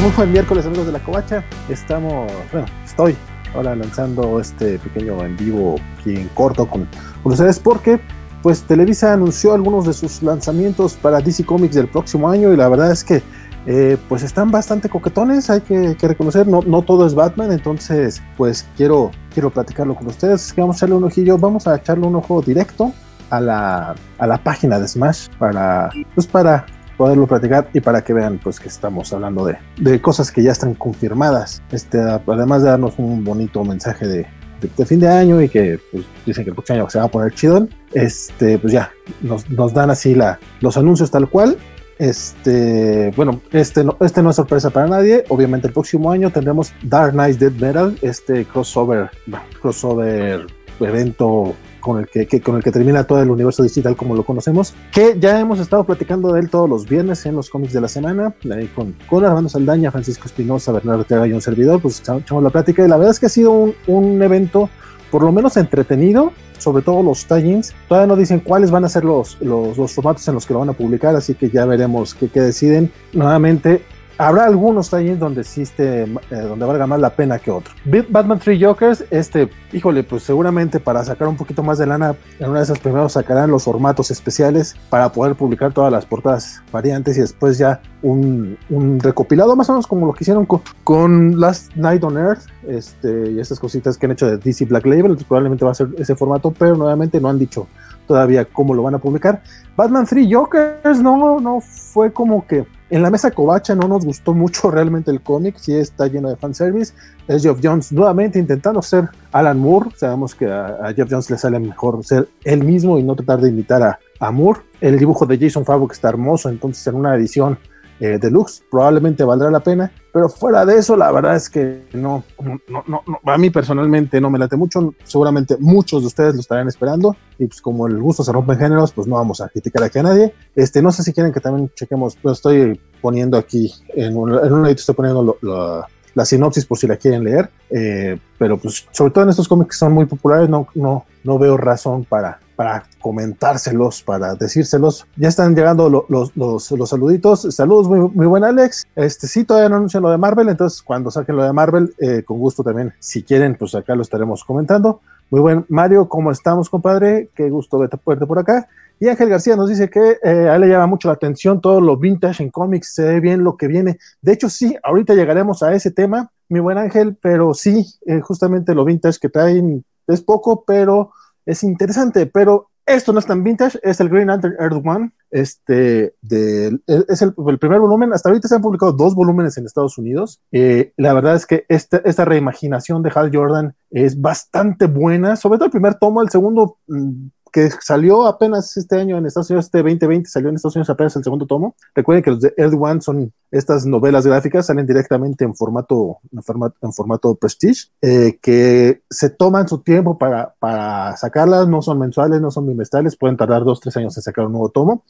Muy buen miércoles amigos de la Covacha. Estamos, bueno, estoy ahora lanzando este pequeño en vivo aquí en corto con, ustedes porque pues Televisa anunció algunos de sus lanzamientos para DC Comics del próximo año y la verdad es que eh, pues están bastante coquetones, hay que, que, reconocer, no, no todo es Batman, entonces pues quiero, quiero platicarlo con ustedes, vamos a echarle un ojillo, vamos a echarle un ojo directo a la, a la página de Smash para, pues para poderlo platicar y para que vean pues que estamos hablando de, de cosas que ya están confirmadas. Este, además de darnos un bonito mensaje de, de, de fin de año y que pues, dicen que el próximo año se va a poner chidón, este, pues ya nos, nos dan así la, los anuncios tal cual. Este, bueno, este no, este no es sorpresa para nadie. Obviamente el próximo año tendremos Dark Knight Dead Metal, este crossover, crossover evento con el que, con el que termina todo el universo digital como lo conocemos, que ya hemos estado platicando de él todos los viernes en los cómics de la semana, ahí con, con Armando Saldaña, Francisco Espinosa, Bernardo Teaga y un servidor, pues echamos la plática y la verdad es que ha sido un, un evento por lo menos entretenido, sobre todo los tie-ins. Todavía no dicen cuáles van a ser los, los, los, formatos en los que lo van a publicar, así que ya veremos qué, qué deciden. Nuevamente, habrá algunos tie-ins donde existe, eh, donde valga más la pena que otro. Batman Three Jokers, este, híjole, pues seguramente para sacar un poquito más de lana, en una de esas primeros sacarán los formatos especiales para poder publicar todas las portadas variantes y después ya un, recopilado más o menos como lo que hicieron con, Last Night on Earth este, y estas cositas que han hecho de DC Black Label, probablemente va a ser ese formato, pero nuevamente no han dicho todavía cómo lo van a publicar. Batman Three Jokers no, no fue como que en la mesa covacha no nos gustó mucho realmente el cómic, sí está lleno de fanservice. Es Jeff Jones nuevamente intentando ser Alan Moore. Sabemos que a, a Jeff Jones le sale mejor ser él mismo y no tratar de imitar a, Moore. El dibujo de Jason Favreau está hermoso, entonces en una edición eh, deluxe probablemente valdrá la pena. Pero fuera de eso, la verdad es que no, no, no, no, a mí personalmente no me late mucho. Seguramente muchos de ustedes lo estarán esperando. Y pues como el gusto se rompe en géneros, pues no vamos a criticar aquí a nadie. Este, no sé si quieren que también chequemos, lo estoy poniendo aquí en un, en un edito, estoy poniendo lo, lo, la sinopsis por si la quieren leer. Eh, pero pues sobre todo en estos cómics que son muy populares, no, no, no veo razón para, para comentárselos, para decírselos. Ya están llegando lo, los, los, saluditos. Saludos, muy, buen Alex. Este sí, todavía no anuncian lo de Marvel, entonces cuando saquen lo de Marvel, eh, con gusto también, si quieren, pues acá lo estaremos comentando. Muy buen Mario, ¿cómo estamos, compadre? Qué gusto verte, verte por acá. Y Ángel García nos dice que eh, a él le llama mucho la atención todo lo vintage en cómics, se ve bien lo que viene. De hecho, sí, ahorita llegaremos a ese tema, mi buen Ángel, pero sí, eh, justamente lo vintage que traen es poco, pero es interesante. Pero esto no es tan vintage, es el Green Lantern Earth One. Este, de, es el, primer volumen. Hasta ahorita se han publicado dos volúmenes en Estados Unidos. Eh, la verdad es que esta, esta reimaginación de Hal Jordan es bastante buena, sobre todo el primer tomo, el segundo mmm, que salió apenas este año en Estados Unidos, este 2020 salió en Estados Unidos apenas el segundo tomo. Recuerden que los de Ed One son estas novelas gráficas, salen directamente en formato, en formato, Prestige, eh, que se toman su tiempo para, para sacarlas, no son mensuales, no son bimestrales, pueden tardar dos, tres años en sacar un nuevo tomo.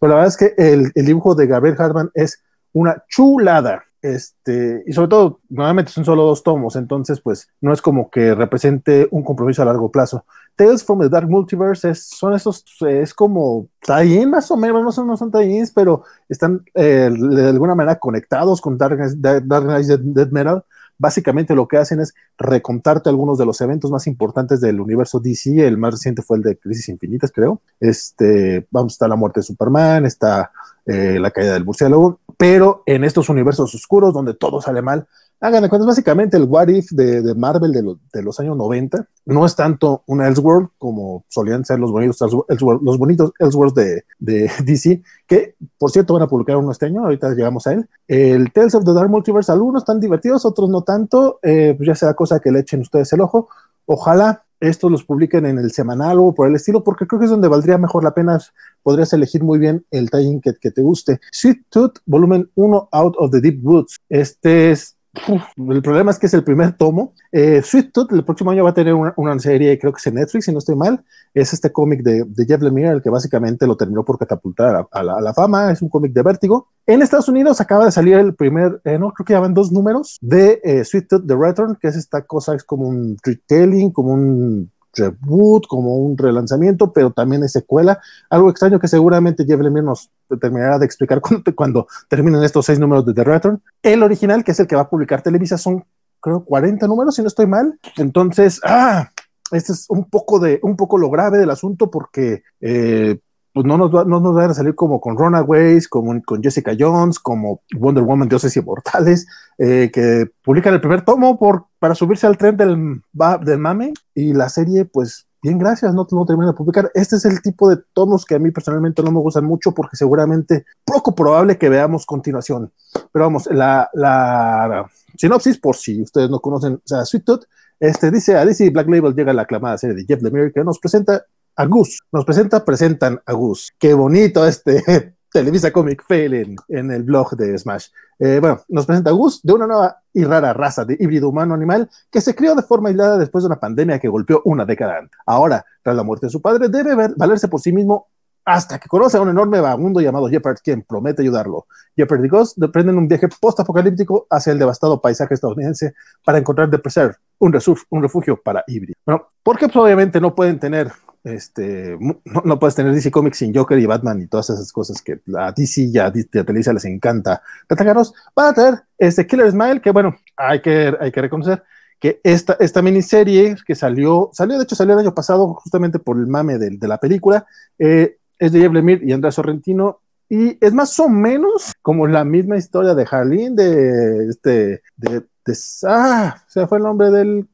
Pero la verdad es que el, el dibujo de Gabriel Hartman es una chulada. Este, y sobre todo, nuevamente son solo dos tomos, entonces, pues no es como que represente un compromiso a largo plazo. Tales from the Dark Multiverse es, son esos, es como tie más o menos, no son, no son tie pero están eh, de alguna manera conectados con Dark, Dark Knight Dead, Dead Metal. Básicamente lo que hacen es recontarte algunos de los eventos más importantes del universo DC. El más reciente fue el de Crisis Infinitas, creo. Este, vamos, está la muerte de Superman, está eh, la caída del murciélago, pero en estos universos oscuros donde todo sale mal, hagan de cuenta, básicamente el What If de, Marvel de, lo, de, los años 90 no es tanto un Elseworld como solían ser los bonitos Elseworld, los bonitos Elseworlds de, DC, que por cierto van a publicar uno este año, ahorita llegamos a él. El Tales of the Dark Multiverse, algunos están divertidos, otros no tanto, eh, pues ya sea cosa que le echen ustedes el ojo. Ojalá estos los publiquen en el semanal o por el estilo, porque creo que es donde valdría mejor la pena, podrías elegir muy bien el tie que, que te guste. Sweet Tooth, volumen 1, Out of the Deep Woods. Este es El problema es que es el primer tomo. Eh, Sweet Tooth el próximo año va a tener una, una, serie, creo que es en Netflix, si no estoy mal. Es este cómic de, Jeff Lemire, el que básicamente lo terminó por catapultar a, a, la, a la, fama. Es un cómic de vértigo. En Estados Unidos acaba de salir el primer, eh, no, creo que ya van dos números de eh, Sweet Tooth The Return, que es esta cosa, es como un retelling, como un reboot, como un relanzamiento, pero también es secuela. Algo extraño que seguramente Jeff Lemire nos terminará de explicar cuando, terminen estos seis números de The Return. El original, que es el que va a publicar Televisa, son creo 40 números, si no estoy mal. Entonces, ah, este es un poco de un poco lo grave del asunto porque eh, pues no nos, va, no nos van a salir como con Runaways, como con Jessica Jones, como Wonder Woman, Dioses Inmortales, eh, que publican el primer tomo por, para subirse al tren del, del mame y la serie, pues bien, gracias, no, no termina de publicar. Este es el tipo de tomos que a mí personalmente no me gustan mucho porque seguramente poco probable que veamos continuación. Pero vamos, la, la sinopsis, por si ustedes no conocen, o sea, Sweet Tooth, este, dice, a DC Black Label llega la aclamada serie de Jeff Lemire que nos presenta a Gus. Nos presenta, presentan a Gus. Qué bonito este Televisa Comic Fail en, el blog de Smash. Eh, bueno, nos presenta a Gus de una nueva y rara raza de híbrido humano-animal que se crió de forma aislada después de una pandemia que golpeó una década antes. Ahora, tras la muerte de su padre, debe valerse por sí mismo hasta que conoce a un enorme vagabundo llamado Jeopard, quien promete ayudarlo. Jeopard y Gus emprenden un viaje post-apocalíptico hacia el devastado paisaje estadounidense para encontrar The Preserve, un, un refugio para híbridos. Bueno, porque pues, obviamente no pueden tener este, no, puedes tener DC Comics sin Joker y Batman y todas esas cosas que a DC y a, Televisa les encanta atacarnos. Van a tener este Killer Smile, que bueno, hay que, hay que reconocer que esta, esta miniserie que salió, salió, de hecho salió el año pasado justamente por el mame de, de la película, eh, es de Jeff Lemire y Andrea Sorrentino, y es más o menos como la misma historia de Harleen, de este, de, de ah, se fue el nombre del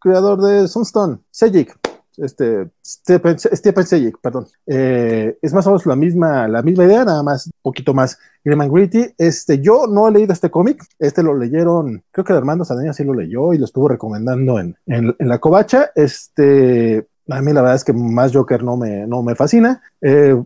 creador de Sunstone, Sejic este, Stephen, Stephen perdón. Eh, es más o menos la misma, la misma idea, nada más un poquito más grim and gritty. Este, yo no he leído este cómic, este lo leyeron, creo que Armando Sadaña sí lo leyó y lo estuvo recomendando en, en, la covacha. Este, a mí la verdad es que más Joker no me, no me fascina. Eh,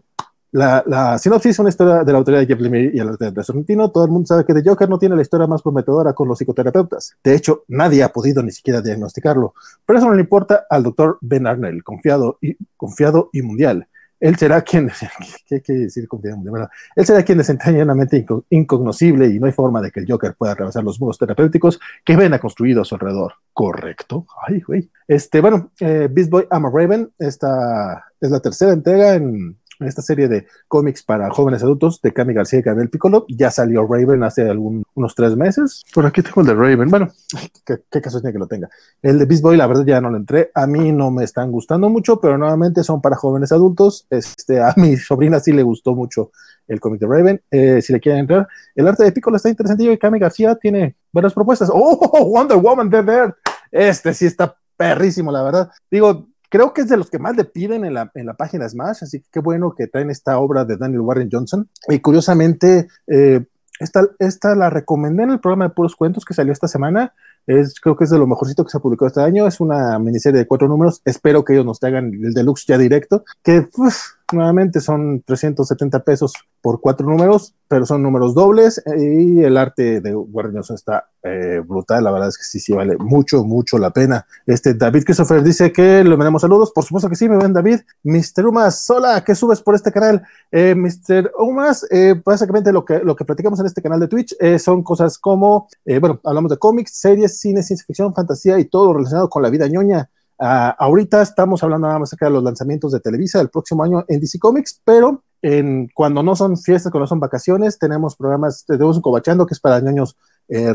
la, la, sinopsis es una historia de la autoridad de Jeff Lemire y el arte de Sorrentino. Todo el mundo sabe que The Joker no tiene la historia más prometedora con los psicoterapeutas. De hecho, nadie ha podido ni siquiera diagnosticarlo. Pero eso no le importa al doctor Ben Arnell, confiado y, confiado y mundial. Él será quien, ¿qué quiere decir confiado mundial? Él será quien desentraña una mente incognoscible y no hay forma de que el Joker pueda atravesar los muros terapéuticos que Ben ha construido a su alrededor. Correcto. Ay, güey. Este, bueno, eh, Beast Boy I'm a Raven, esta es la tercera entrega en esta serie de cómics para jóvenes adultos de Cami García y Gabriel Piccolo. Ya salió Raven hace algún, unos tres meses. Por aquí tengo el de Raven. Bueno, qué, caso tiene que lo tenga. El de Beast Boy, la verdad, ya no lo entré. A mí no me están gustando mucho, pero nuevamente son para jóvenes adultos. Este, a mi sobrina sí le gustó mucho el cómic de Raven. Eh, si le quieren entrar, el arte de Piccolo está interesante y Cami García tiene buenas propuestas. ¡Oh! Wonder Woman de Earth. Este sí está perrísimo, la verdad. Digo, Creo que es de los que más le piden en la, en la página Smash, así que qué bueno que traen esta obra de Daniel Warren Johnson. Y curiosamente, eh, esta, esta la recomendé en el programa de puros cuentos que salió esta semana. Es, creo que es de lo mejorcito que se ha publicado este año. Es una miniserie de cuatro números. Espero que ellos nos traigan el deluxe ya directo, que pues, nuevamente son 370 pesos por cuatro números, pero son números dobles y el arte de Warren está eh, brutal, la verdad es que sí, sí vale mucho, mucho la pena. Este David Christopher dice que le mandamos saludos, por supuesto que sí, me ven David. Mr. Umas, hola, ¿qué subes por este canal? Eh, Mr. Umas, eh, básicamente lo que, lo que platicamos en este canal de Twitch eh, son cosas como, bueno, hablamos de cómics, series, cine, ciencia ficción, fantasía y todo relacionado con la vida ñoña. Uh, ahorita estamos hablando nada más acerca de los lanzamientos de Televisa del próximo año en DC Comics, pero en, cuando no son fiestas, cuando son vacaciones, tenemos programas, tenemos un cobachando que es para niños eh,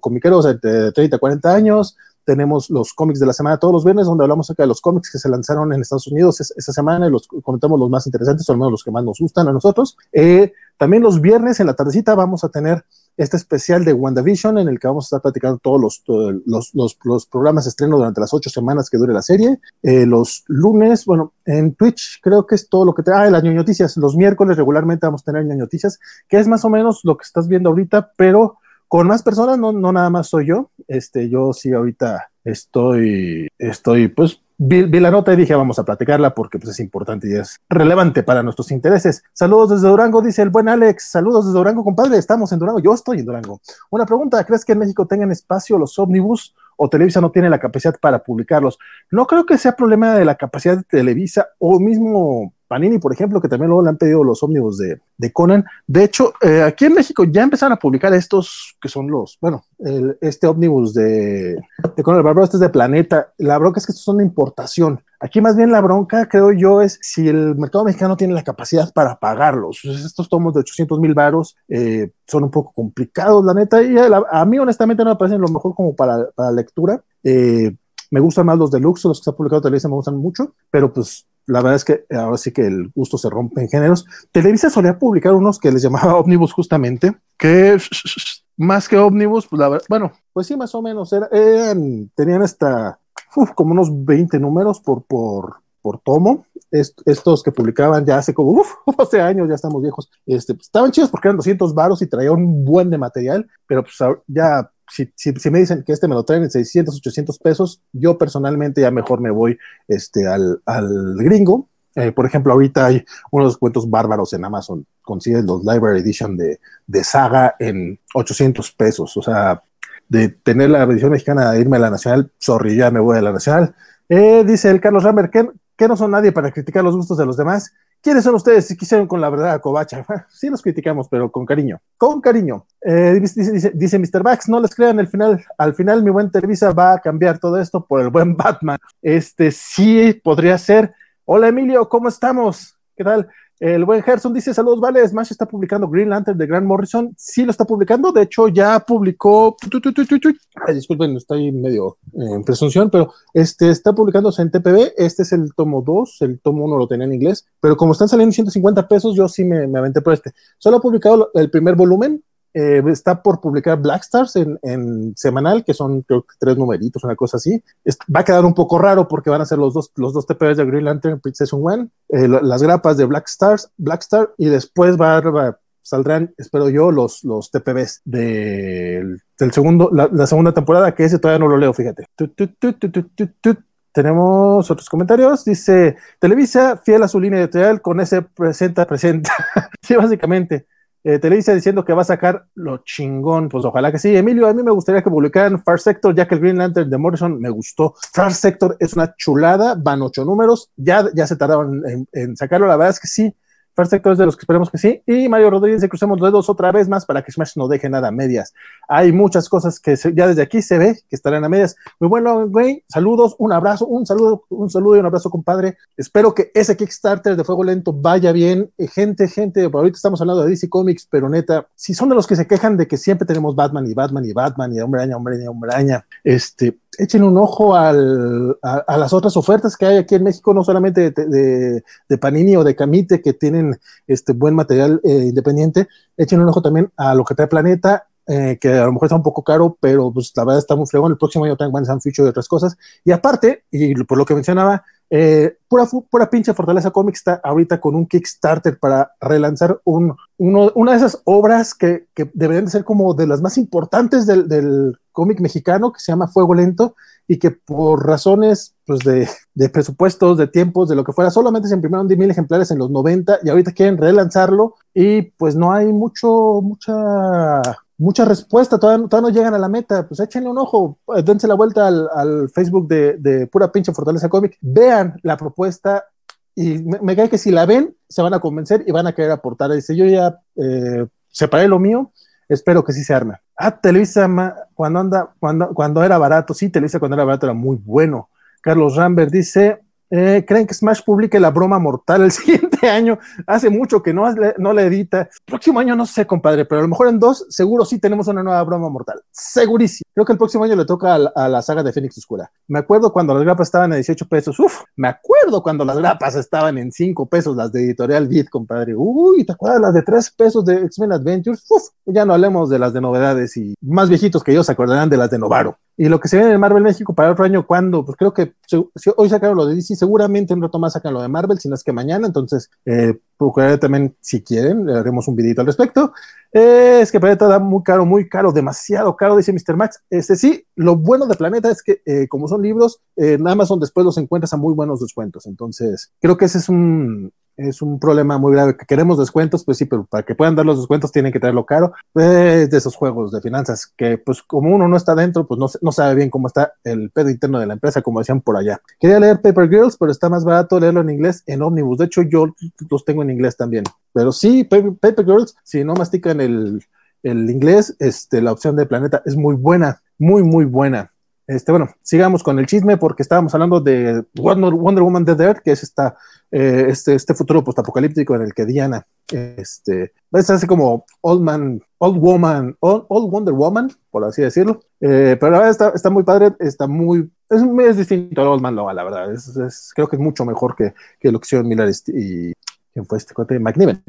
comiqueros de 30 a 40 años, tenemos los cómics de la semana todos los viernes, donde hablamos acerca de los cómics que se lanzaron en Estados Unidos esa semana y los comentamos los más interesantes, o al menos los que más nos gustan a nosotros. Eh, también los viernes en la tardecita vamos a tener este especial de WandaVision en el que vamos a estar platicando todos los, los, los, programas de estreno durante las ocho semanas que dure la serie. Eh, los lunes, bueno, en Twitch creo que es todo lo que te... Ah, las noticias. Los miércoles regularmente vamos a tener noticias, que es más o menos lo que estás viendo ahorita, pero con más personas, no, no nada más soy yo. Este, yo sí ahorita estoy, estoy, pues, vi, la nota y dije, vamos a platicarla porque pues, es importante y es relevante para nuestros intereses. Saludos desde Durango, dice el buen Alex. Saludos desde Durango, compadre. Estamos en Durango. Yo estoy en Durango. Una pregunta, ¿crees que en México tengan espacio los ómnibus o Televisa no tiene la capacidad para publicarlos? No creo que sea problema de la capacidad de Televisa o mismo Panini, por ejemplo, que también luego le han pedido los ómnibus de, de Conan. De hecho, eh, aquí en México ya empezaron a publicar estos que son los, bueno, este ómnibus de, de Conan el Bárbaro, este es de Planeta. La bronca es que estos son de importación. Aquí más bien la bronca, creo yo, es si el mercado mexicano tiene la capacidad para pagarlos. Estos tomos de 800 mil varos eh, son un poco complicados, la neta, y a, mí honestamente no me parecen lo mejor como para, para lectura. Eh, me gustan más los deluxe, los que se han publicado Televisa me gustan mucho, pero pues la verdad es que ahora sí que el gusto se rompe en géneros. Televisa solía publicar unos que les llamaba Omnibus justamente, que más que Omnibus, pues la verdad, bueno, pues sí, más o menos, eran, tenían hasta como unos 20 números por, por, por tomo. estos que publicaban ya hace como uf, 12 años, ya estamos viejos. Este, pues, estaban chidos porque eran 200 varos y traían un buen de material, pero pues ya si, me dicen que este me lo traen en 600, 800 pesos, yo personalmente ya mejor me voy este, al, al gringo. Eh, por ejemplo, ahorita hay unos cuentos bárbaros en Amazon. Consiguen los Library Edition de, de Saga en 800 pesos. O sea, de tener la edición mexicana de irme a la nacional, sorry, ya me voy a la nacional. Eh, dice el Carlos Rammer, que no son nadie para criticar los gustos de los demás. ¿Quiénes son ustedes si quisieron con la verdad a Covacha? sí los criticamos, pero con cariño. Con cariño. Eh, dice, dice, Mr. Bax, no les crean el final. Al final mi buen Televisa va a cambiar todo esto por el buen Batman. Este sí podría ser. Hola Emilio, ¿cómo estamos? ¿Qué tal? El buen Gerson dice: Saludos, vale. Smash está publicando Green Lantern de Grant Morrison. Sí, lo está publicando. De hecho, ya publicó. disculpen, estoy medio en presunción, pero este está publicándose en TPB. Este es el tomo 2. El tomo 1 lo tenía en inglés. Pero como están saliendo 150 pesos, yo sí me, me aventé por este. Solo ha publicado el primer volumen. Eh, está por publicar Black Stars en, semanal, que son creo que tres numeritos, una cosa así. va a quedar un poco raro porque van a ser los dos, los dos TPs de Green Lantern Princess One, eh, las grapas de Black Stars, Black Star, y después va, saldrán, espero yo, los, los TPBs del segundo, la, segunda temporada, que ese todavía no lo leo, fíjate. tenemos otros comentarios. Dice Televisa, fiel a su línea editorial, con ese presenta, presenta. sí, básicamente. Eh, Televisa diciendo que va a sacar lo chingón, pues ojalá que sí. Emilio, a mí me gustaría que publicaran Far Sector, ya que el Green Lantern de Morrison me gustó. Far Sector es una chulada, van ocho números, ya, ya se tardaron en sacarlo, la verdad es que sí, Sector es de los que esperemos que sí. Y Mario Rodríguez de Crucemos los Dedos otra vez más para que Smash no deje nada a medias. Hay muchas cosas que ya desde aquí se ve que estarán a medias. Muy bueno, güey. Saludos, un abrazo, un saludo, un saludo y un abrazo, compadre. Espero que ese Kickstarter de Fuego Lento vaya bien. Eh, gente, gente, ahorita estamos hablando de DC Comics, pero neta, si son de los que se quejan de que siempre tenemos Batman y Batman y Batman y Hombre Araña, Hombre Araña, Hombre Araña, este, echen un ojo al, a, las otras ofertas que hay aquí en México, no solamente de, de, Panini o de Camite, que tienen este buen material eh, independiente, echen un ojo también a lo que trae Planeta, eh, que a lo mejor está un poco caro, pero pues la verdad está muy fregón. El próximo año también van a Future y otras cosas. Y aparte, y por lo que mencionaba, eh, pura, pura pinche Fortaleza Comics está ahorita con un Kickstarter para relanzar un, una de esas obras que, que, deberían de ser como de las más importantes del, del cómic mexicano, que se llama Fuego Lento, y que por razones pues, de, de, presupuestos, de tiempos, de lo que fuera, solamente se imprimieron 10 mil ejemplares en los 90 y ahorita quieren relanzarlo y pues no hay mucho, mucha mucha respuesta, todavía, no llegan a la meta, pues échenle un ojo, eh, dense la vuelta al, Facebook de, Pura Pinche Fortaleza Comic, vean la propuesta y me, cae que si la ven, se van a convencer y van a querer aportar. Dice, yo ya eh, separé lo mío, espero que sí se arme. Ah, Televisa, cuando, anda, cuando, cuando era barato, sí, Televisa cuando era barato era muy bueno. Carlos Rambert dice, eh, ¿Creen que Smash publique la broma mortal el siguiente año? Hace mucho que no, no la edita. Próximo año no sé, compadre, pero a lo mejor en dos, seguro sí tenemos una nueva broma mortal. Segurísimo. Creo que el próximo año le toca a, la saga de Fénix Oscura. Me acuerdo cuando las grapas estaban a 18 pesos. Uf, me acuerdo cuando las grapas estaban en 5 pesos, las de Editorial Beat, compadre. Uy, ¿te acuerdas las de 3 pesos de X-Men Adventures? Uf, ya no hablemos de las de novedades y más viejitos que yo se acordarán de las de Novaro. Y lo que se viene en Marvel México para otro año, ¿cuándo? Pues creo que hoy sacaron lo de DC, seguramente un rato más sacan lo de Marvel, si no es que mañana, entonces eh, también, si quieren, le haremos un videito al respecto. Eh, es que Planeta da muy caro, muy caro, demasiado caro, dice Mr. Max. Este sí, lo bueno de Planeta es que eh, como son libros, en Amazon después los encuentras a muy buenos descuentos, entonces creo que ese es un, es un problema muy grave. Que queremos descuentos, pues sí, pero para que puedan dar los descuentos tienen que traerlo caro. Es de esos juegos de finanzas que, pues, como uno no está dentro, pues no, no sabe bien cómo está el pedo interno de la empresa, como decían por allá. Quería leer Paper Girls, pero está más barato leerlo en inglés en Omnibus. De hecho, yo los tengo en inglés también. Pero sí, Paper, Girls, si no mastican el, el inglés, este, la opción de Planeta es muy buena, muy, muy buena. Este, bueno, sigamos con el chisme porque estábamos hablando de Wonder, Woman Dead Earth, que es esta, eh, este, este futuro postapocalíptico en el que Diana este, es así como Old Man, Old Woman, Old, Wonder Woman, por así decirlo. Eh, pero la verdad está, está, muy padre, está muy, es, es distinto al Old Man Loa, la verdad. Es, creo que es mucho mejor que, que lo que hicieron Miller y, ¿quién fue este cuate? McNiven.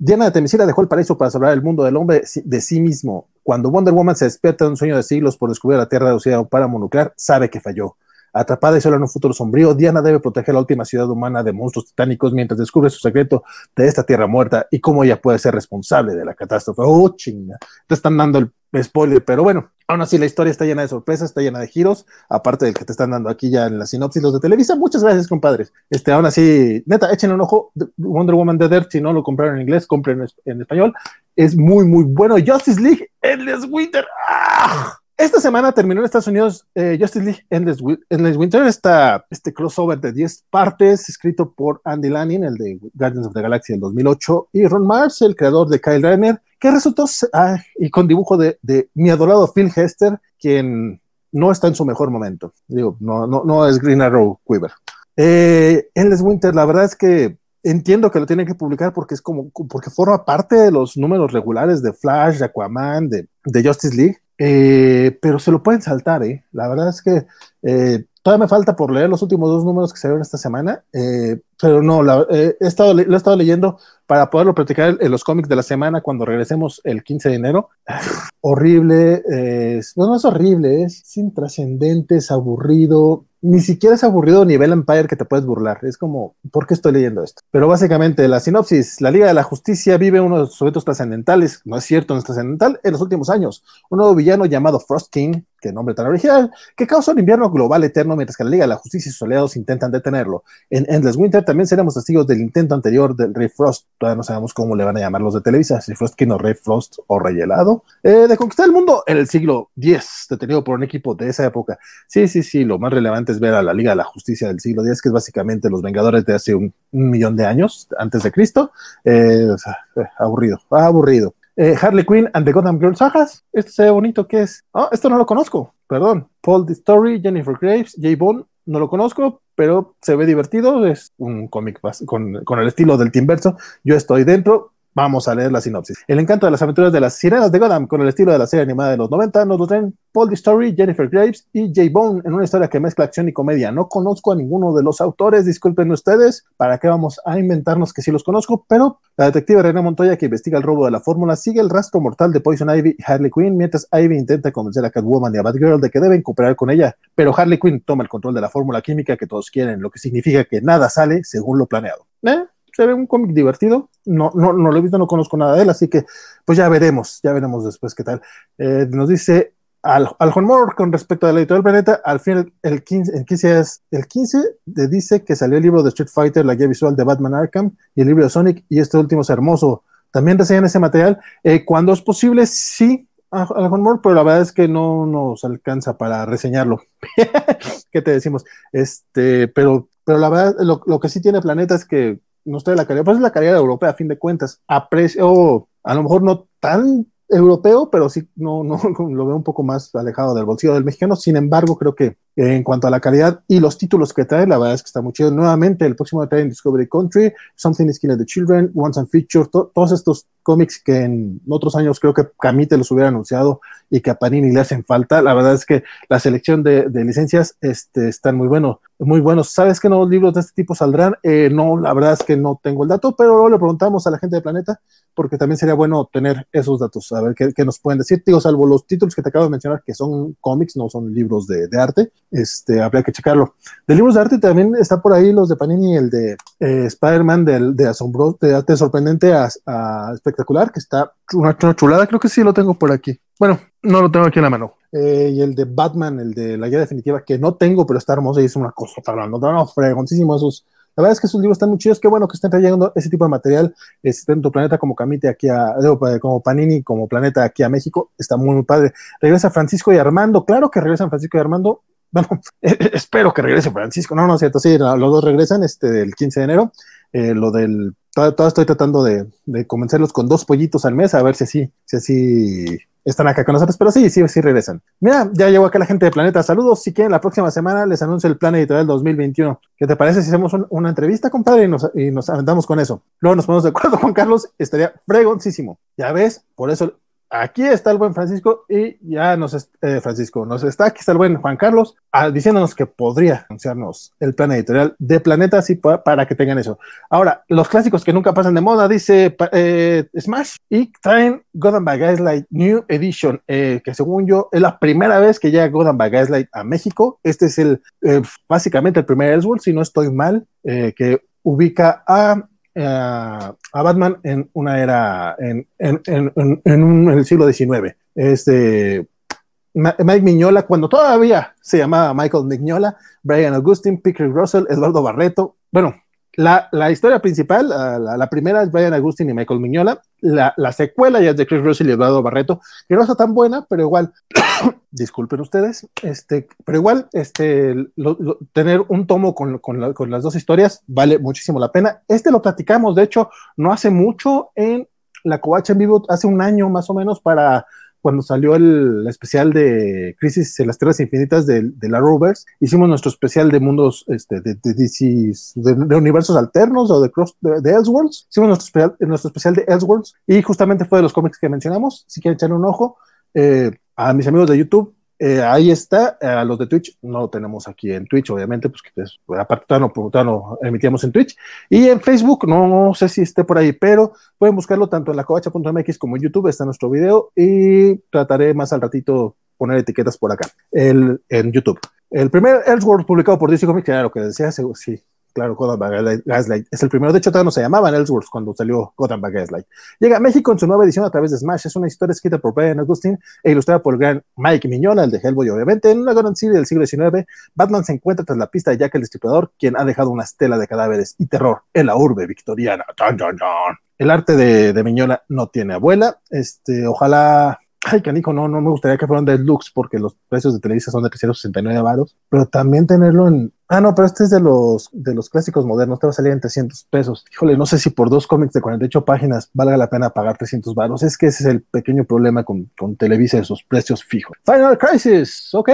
Diana de Temisira dejó el paraíso para salvar el mundo del hombre de sí mismo. Cuando Wonder Woman se despierta de un sueño de siglos por descubrir la Tierra reducida a un páramo nuclear, sabe que falló. Atrapada y sola en un futuro sombrío, Diana debe proteger la última ciudad humana de monstruos titánicos mientras descubre su secreto de esta Tierra muerta y cómo ella puede ser responsable de la catástrofe. ¡Oh, chinga! Te están dando el spoiler, pero bueno, aún así la historia está llena de sorpresas, está llena de giros, aparte del que te están dando aquí ya en la sinopsis los de Televisa. Muchas gracias, compadres. Este, aún así, neta, échenle un ojo. Wonder Woman The Dirt, si no lo compraron en inglés, compren en español. Es muy, muy bueno. Justice League, Endless Winter. ¡Ah! Esta semana terminó en Estados Unidos eh, Justice League Endless, Winter, esta, este crossover de 10 partes, escrito por Andy Lanning, el de Guardians of the Galaxy del 2008, y Ron Mars, el creador de Kyle Renner, que resultó, ah, y con dibujo de, de, mi adorado Phil Hester, quien no está en su mejor momento. Digo, no, no, no es Green Arrow Quiver. Eh, Endless Winter, la verdad es que entiendo que lo tienen que publicar porque es como, porque forma parte de los números regulares de Flash, de Aquaman, de, de Justice League eh, pero se lo pueden saltar, ¿eh? La verdad es que eh, todavía me falta por leer los últimos dos números que se vieron esta semana, eh, pero no, he estado, lo he estado leyendo para poderlo practicar en los cómics de la semana cuando regresemos el 15 de enero. horrible, no, no es horrible, es intrascendente, es aburrido, ni siquiera es aburrido nivel Empire que te puedes burlar. Es como, ¿por qué estoy leyendo esto? Pero básicamente, la sinopsis: la Liga de la Justicia vive uno de los eventos trascendentales, no es cierto, no es trascendental, en los últimos años. Un nuevo villano llamado Frost King, que nombre tan original, que causa un invierno global eterno mientras que la Liga de la Justicia y sus aliados intentan detenerlo. En Endless Winter también seremos testigos del intento anterior del Rey Frost, todavía no sabemos cómo le van a llamar los de Televisa, si Frost King o Rey Frost o Rey Helado, eh, de conquistar el mundo en el siglo X, detenido por un equipo de esa época. Sí, sí, sí, lo más relevante es ver a la Liga de la Justicia del siglo X, que es básicamente los Vengadores de hace un, millón de años antes de Cristo. Eh, eh, aburrido, aburrido. Harley Quinn and the Gotham Girls sagas. Esto se ve bonito, ¿qué es? Ah, esto no lo conozco perdón, Paul Story, Jennifer Graves, Jay Bond, no lo conozco, pero se ve divertido, es un cómic con, con, el estilo del Verso. yo estoy dentro, Vamos a leer la sinopsis. El encanto de las aventuras de las sirenas de Gotham con el estilo de la serie animada de los 90 nos lo traen Paul. Story, Jennifer Graves y Jay Bone en una historia que mezcla acción y comedia. No conozco a ninguno de los autores, disculpen ustedes, ¿para qué vamos a inventarnos que sí los conozco? Pero la detective René Montoya que investiga el robo de la fórmula sigue el rastro mortal de Poison Ivy y Harley Quinn mientras Ivy intenta convencer a Catwoman y a Batgirl de que deben cooperar con ella. Pero Harley Quinn toma el control de la fórmula química que todos quieren, lo que significa que nada sale según lo planeado. ¿Eh? Se ve un cómic divertido. No, no, no lo he visto, no conozco nada de él, así que pues ya veremos, ya veremos después qué tal. Eh, nos dice al, al Moore con respecto a la editorial Planeta, al fin el 15, el 15, es, el 15 de, dice que salió el libro de Street Fighter, la guía visual de Batman Arkham y el libro de Sonic, y este último es hermoso. También reseñan ese material. Eh, cuando es posible, sí, al Moore, pero la verdad es que no nos alcanza para reseñarlo. ¿Qué te decimos? Este, pero, pero la verdad, lo, lo que sí tiene Planeta es que no de la calidad, pues es la calidad europea a fin de cuentas, a precio, a lo mejor no tan europeo, pero sí no, no lo veo un poco más alejado del bolsillo del mexicano. Sin embargo, creo que en cuanto a la calidad y los títulos que trae, la verdad es que está muy chido. Nuevamente, el próximo trae en Discovery Country, Something is Killing the Children, Once and Feature, todos estos cómics que en otros años creo que Camite los hubiera anunciado y que a Panini le hacen falta. La verdad es que la selección de, licencias este, están muy buenos, muy buenos. ¿Sabes qué nuevos libros de este tipo saldrán? Eh, no, la verdad es que no tengo el dato, pero luego le preguntamos a la gente de Planeta porque también sería bueno tener esos datos, a ver qué, nos pueden decir. Digo, salvo los títulos que te acabo de mencionar, que son cómics, no son libros de, arte, este, habría que checarlo. De libros de arte también está por ahí los de Panini, el de eh, Spider-Man, de, de asombroso, de arte sorprendente a, espectacular, que está una, chulada, creo que sí lo tengo por aquí. Bueno, no lo tengo aquí en la mano. Eh, y el de Batman, el de la guía definitiva, que no tengo, pero está hermoso y es una cosa para no, no, fregoncísimo esos La verdad es que sus libros están muy chidos, qué bueno que estén trayendo ese tipo de material, este, tanto Planeta como Camite aquí a, como Panini, como Planeta aquí a México, está muy, muy padre. Regresa Francisco y Armando, claro que regresan Francisco y Armando, bueno, espero que regrese Francisco, no, no es cierto, sí, los dos regresan este, el 15 de enero, eh, lo del, todavía estoy tratando de, de, convencerlos con dos pollitos al mes, a ver si así, si así están acá con nosotros, pero sí, sí, sí regresan. Mira, ya llegó acá la gente de Planeta. Saludos. Si quieren, la próxima semana les anuncio el plan editorial 2021. ¿Qué te parece si hacemos una entrevista, compadre, y nos, y nos aventamos con eso? Luego nos ponemos de acuerdo, Juan Carlos. Estaría fregoncísimo. Ya ves, por eso aquí está el buen Francisco y ya nos, eh, Francisco, nos está, aquí está el buen Juan Carlos ah, diciéndonos que podría anunciarnos el plan editorial de Planeta, así para que tengan eso. Ahora, los clásicos que nunca pasan de moda, dice eh, Smash, y traen Gotham by Gaslight New Edition, eh, que según yo es la primera vez que llega Gotham by Gaslight a México. Este es el, básicamente el primer Elseworld, si no estoy mal, que ubica a eh, a Batman en una era, en, en, en, en, el siglo XIX. Este, Mike Miñola, cuando todavía se llamaba Michael Mignola, Brian Augustin, Pickering Russell, Eduardo Barreto. Bueno, la, la historia principal, la, la, primera es Brian Augustin y Michael Mignola. La, la, secuela ya es de Chris Russell y Eduardo Barreto, que no está tan buena, pero igual disculpen ustedes, este, pero igual, este, tener un tomo con, con, con, las dos historias vale muchísimo la pena. Este lo platicamos, de hecho, no hace mucho en la Covacha en vivo, hace un año más o menos, para cuando salió el especial de Crisis en las Tierras Infinitas de, de la Rovers, hicimos nuestro especial de mundos, este, de, de, de, universos alternos o de, cross, de, Elseworlds, hicimos nuestro especial, nuestro especial de Elseworlds y justamente fue de los cómics que mencionamos, si quieren echarle un ojo, eh, a mis amigos de YouTube, eh, ahí está, a los de Twitch, no lo tenemos aquí en Twitch, obviamente, pues, pues aparte todavía no, emitíamos en Twitch. Y en Facebook, no, sé si esté por ahí, pero pueden buscarlo tanto en la covacha.mx como en YouTube, está nuestro video y trataré más al ratito poner etiquetas por acá, el, en YouTube. El primer Elseworld publicado por DC Comics, era lo que decía, sí, claro, Gotham by Gaslight. Es el primero, de hecho, todavía no se llamaban Ellsworth cuando salió Gotham by Gaslight. Llega a México en su nueva edición a través de Smash. Es una historia escrita por Brian Augustin e ilustrada por el gran Mike Miñola, el de Hellboy, obviamente. En una gran serie del siglo XIX, Batman se encuentra tras la pista de Jack el Destripador, quien ha dejado una estela de cadáveres y terror en la urbe victoriana. El arte de, de Miñola no tiene abuela. Este, ojalá ay, canijo, no, no me gustaría que fueran de Lux porque los precios de Televisa son de 369 varos, pero también tenerlo en, ah, no, pero este es de los, de los clásicos modernos, te va a salir en 300 pesos. Híjole, no sé si por dos cómics de 48 páginas valga la pena pagar 300 varos, es que ese es el pequeño problema con, con Televisa, esos precios fijos. Final Crisis, ok,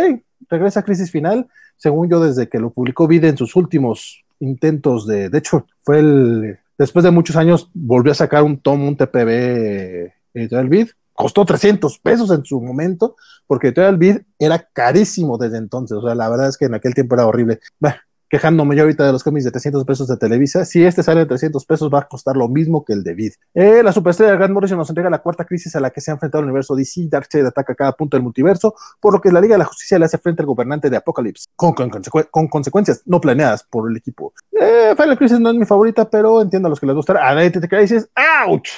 regresa a Crisis Final, según yo desde que lo publicó Vida en sus últimos intentos de, de hecho, fue el, después de muchos años volvió a sacar un tomo, un TPB Vid, costó 300 pesos en su momento, porque el bid era carísimo desde entonces. O sea, la verdad es que en aquel tiempo era horrible. Bueno, quejándome yo ahorita de los cómics de 300 pesos de Televisa, si este sale de 300 pesos va a costar lo mismo que el de Vid. Eh, la superestrella Grant Morrison nos entrega la cuarta crisis a la que se ha enfrentado el universo DC. Darkseid ataca cada punto del multiverso, por lo que la Liga de la Justicia le hace frente al gobernante de Apocalypse, con, con, consecuencias no planeadas por el equipo. Eh, Final Crisis no es mi favorita, pero entiendo a los que les gusta. Identity Crisis, ¡ouch!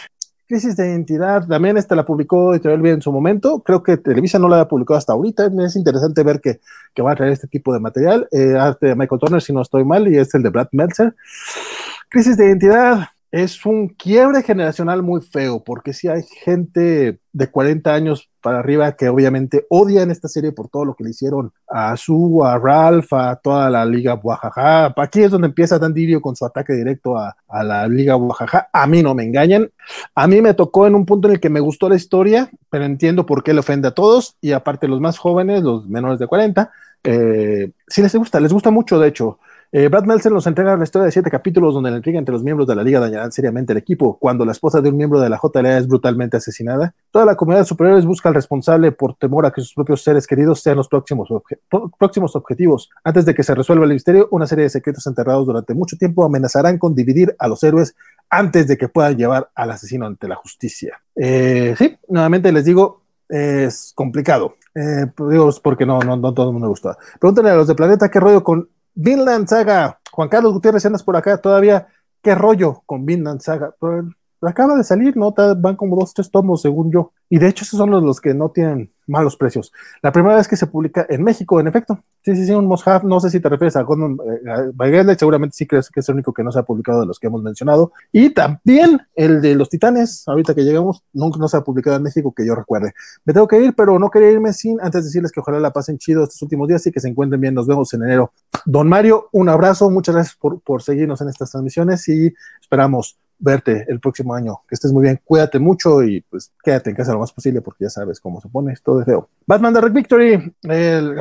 Crisis de identidad, también esta la publicó Editorial Bien en su momento. Creo que Televisa no la ha publicado hasta ahorita. Es interesante ver que, que va a traer este tipo de material. Eh, arte de Michael Turner, si no estoy mal, y es el de Brad Meltzer. Crisis de identidad, es un quiebre generacional muy feo, porque si hay gente de 40 años para arriba que obviamente odian esta serie por todo lo que le hicieron a Su, a Ralph, a toda la Liga Guajaja. Aquí es donde empieza Dan Dirio con su ataque directo a, la Liga Guajaja. A mí no me engañan. A mí me tocó en un punto en el que me gustó la historia, pero entiendo por qué le ofende a todos. Y aparte, los más jóvenes, los menores de 40, eh, sí les gusta, les gusta mucho, de hecho. Eh, Brad Meltzer nos entrega la historia de siete capítulos donde la intriga entre los miembros de la liga dañarán seriamente el equipo cuando la esposa de un miembro de la JLA es brutalmente asesinada. Toda la comunidad de superiores busca al responsable por temor a que sus propios seres queridos sean los próximos, próximos objetivos. Antes de que se resuelva el misterio, una serie de secretos enterrados durante mucho tiempo amenazarán con dividir a los héroes antes de que puedan llevar al asesino ante la justicia. Eh, sí, nuevamente les digo, es complicado. Eh, digo, porque no, no, no todo el mundo me gusta. Pregúntenle a los de Planeta qué rollo con Vinland Saga. Juan Carlos Gutiérrez, andas por acá todavía. ¿Qué rollo con Vinland Saga? Acaba de salir, ¿no? Van como dos, tres tomos, según yo. Y de hecho, esos son los, que no tienen malos precios. La primera vez que se publica en México, en efecto. Sí, sí, sí, un must no sé si te refieres a Gordon eh, seguramente sí crees que es el único que no se ha publicado de los que hemos mencionado. Y también el de los Titanes, ahorita que llegamos, nunca no se ha publicado en México, que yo recuerde. Me tengo que ir, pero no quería irme sin antes decirles que ojalá la pasen chido estos últimos días y que se encuentren bien. Nos vemos en enero. Don Mario, un abrazo, muchas gracias por, por seguirnos en estas transmisiones y esperamos verte el próximo año. Que estés muy bien, cuídate mucho y pues quédate en casa lo más posible porque ya sabes cómo se pone esto de feo. Batman Red Victory,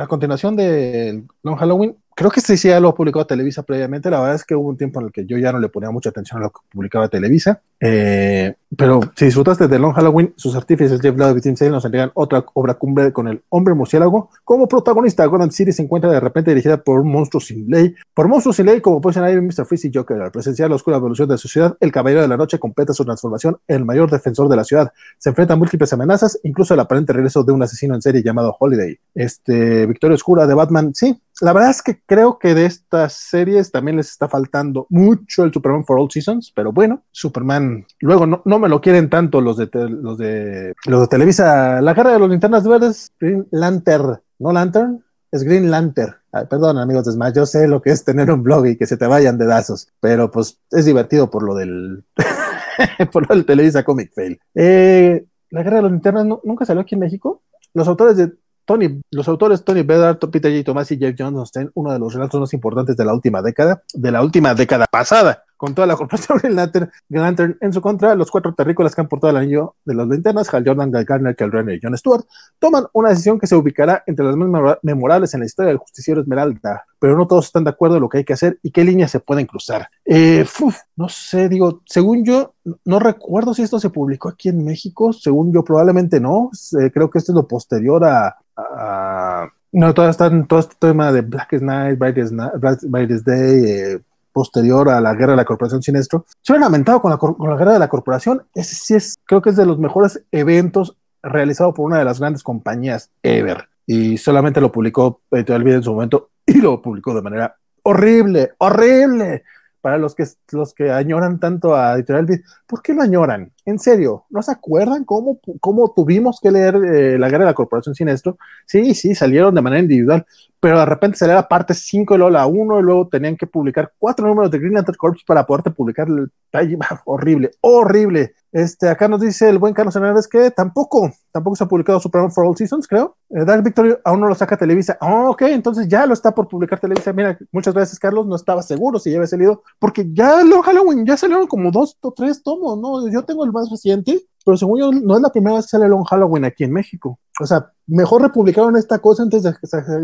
a continuación de Long Halloween, creo que este sí ya lo publicó Televisa previamente. La verdad es que hubo un tiempo en el que yo ya no le ponía mucha atención a lo que publicaba Televisa. Eh, pero si disfrutaste de Long Halloween, sus artífices Jeff Lowe y Tim Sale nos entregan otra obra cumbre con el hombre murciélago. Como protagonista, Gotham City se encuentra de repente dirigida por un monstruo sin ley. Por monstruo sin ley, como pueden ver Mr. Freeze y Joker, al presenciar la oscura evolución de su ciudad, el Caballero de la Noche completa su transformación en el mayor defensor de la ciudad. Se enfrenta a múltiples amenazas, incluso el aparente regreso de un asesino en serie llamado Holiday. Este, Victoria Oscura de Batman, sí, la verdad es que creo que de estas series también les está faltando mucho el Superman for All Seasons, pero bueno, Superman, luego no, no me lo quieren tanto los de, los de los de Televisa. La guerra de los linternas verdes, Green Lantern, no Lantern, es Green Lantern. perdón, amigos de Smash, yo sé lo que es tener un blog y que se te vayan dedazos, pero pues es divertido por lo del por lo del Televisa Comic Fail. Eh, la guerra de los linternas nunca salió aquí en México. Los autores de Tony, los autores Tony Bedard, Peter J. Thomas y Jeff tienen uno de los relatos más importantes de la última década, de la última década pasada con toda la corporación Green Lantern, en su contra, los cuatro terrícolas que han portado el anillo de las linternas, Hal Jordan, Guy Gardner, Kel Renner y John Stewart, toman una decisión que se ubicará entre las más memorables en la historia del justiciero Esmeralda, pero no todos están de acuerdo en lo que hay que hacer y qué líneas se pueden cruzar. Eh, no sé, digo, según yo, no recuerdo si esto se publicó aquí en México, según yo probablemente no, creo que esto es lo posterior a, no, todo, está, todo este tema de Blackest Night, Brightest, Brightest Day, eh, posterior a la guerra de la corporación Sinestro, se han lamentado con la, con la guerra de la corporación. Ese sí es, creo que es de los mejores eventos realizado por una de las grandes compañías ever. Y solamente lo publicó Editorial Vida en su momento y lo publicó de manera horrible, horrible para los que, los que añoran tanto a Editorial Beat, ¿por qué lo añoran? En serio, ¿no se acuerdan cómo, cómo tuvimos que leer eh, La Guerra de la Corporación Sinestro? Sí, sí, salieron de manera individual, pero de repente salía la parte 5 y luego la 1 y luego tenían que publicar cuatro números de Green Lantern Corps para poderte publicar el horrible, horrible. Este, acá nos dice el buen Carlos Hernández que tampoco, tampoco se ha publicado Superman for All Seasons, creo. Eh, Dark Victory aún no lo saca Televisa. Oh, ok, entonces ya lo está por publicar Televisa. Mira, muchas gracias, Carlos. No estaba seguro si ya había salido, porque ya lo Halloween ya salieron como dos o tres tomos, ¿no? Yo tengo el más reciente, pero según yo, no es la primera vez que sale Long Halloween aquí en México. O sea, mejor republicaron esta cosa antes de,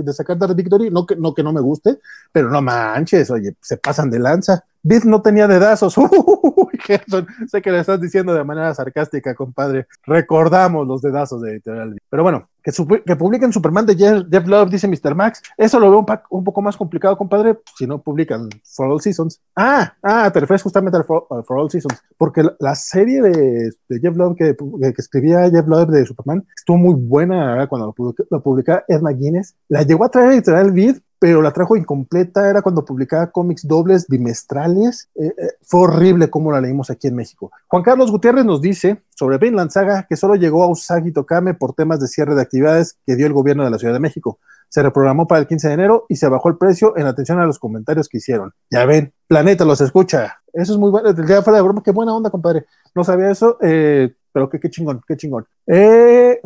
de sacar Dark Victory. No que, no que no me guste, pero no manches, oye, se pasan de lanza. Bit no tenía dedazos. Uy, Gerson, sé que le estás diciendo de manera sarcástica, compadre. Recordamos los dedazos de Editorial. Pero bueno, que, que publiquen Superman de Jeff, Love, dice Mr. Max. Eso lo veo un, poco más complicado, compadre, si no publican For All Seasons. Ah, ah, te refieres justamente al For, All Seasons. Porque la, serie de, Jeff Love que, que, escribía Jeff Love de Superman estuvo muy buena cuando lo, publicaba Ed McGuinness. La llegó a traer Editorial Vid, pero la trajo incompleta, era cuando publicaba cómics dobles bimestrales. Eh, eh, fue horrible como la leímos aquí en México. Juan Carlos Gutiérrez nos dice sobre Vinland Saga que solo llegó a Usagi Tokame por temas de cierre de actividades que dio el gobierno de la Ciudad de México. Se reprogramó para el 15 de enero y se bajó el precio en atención a los comentarios que hicieron. Ya ven, Planeta los escucha. Eso es muy bueno. Ya fuera de broma, qué buena onda, compadre. No sabía eso, eh, pero qué, qué chingón, qué chingón. Eh,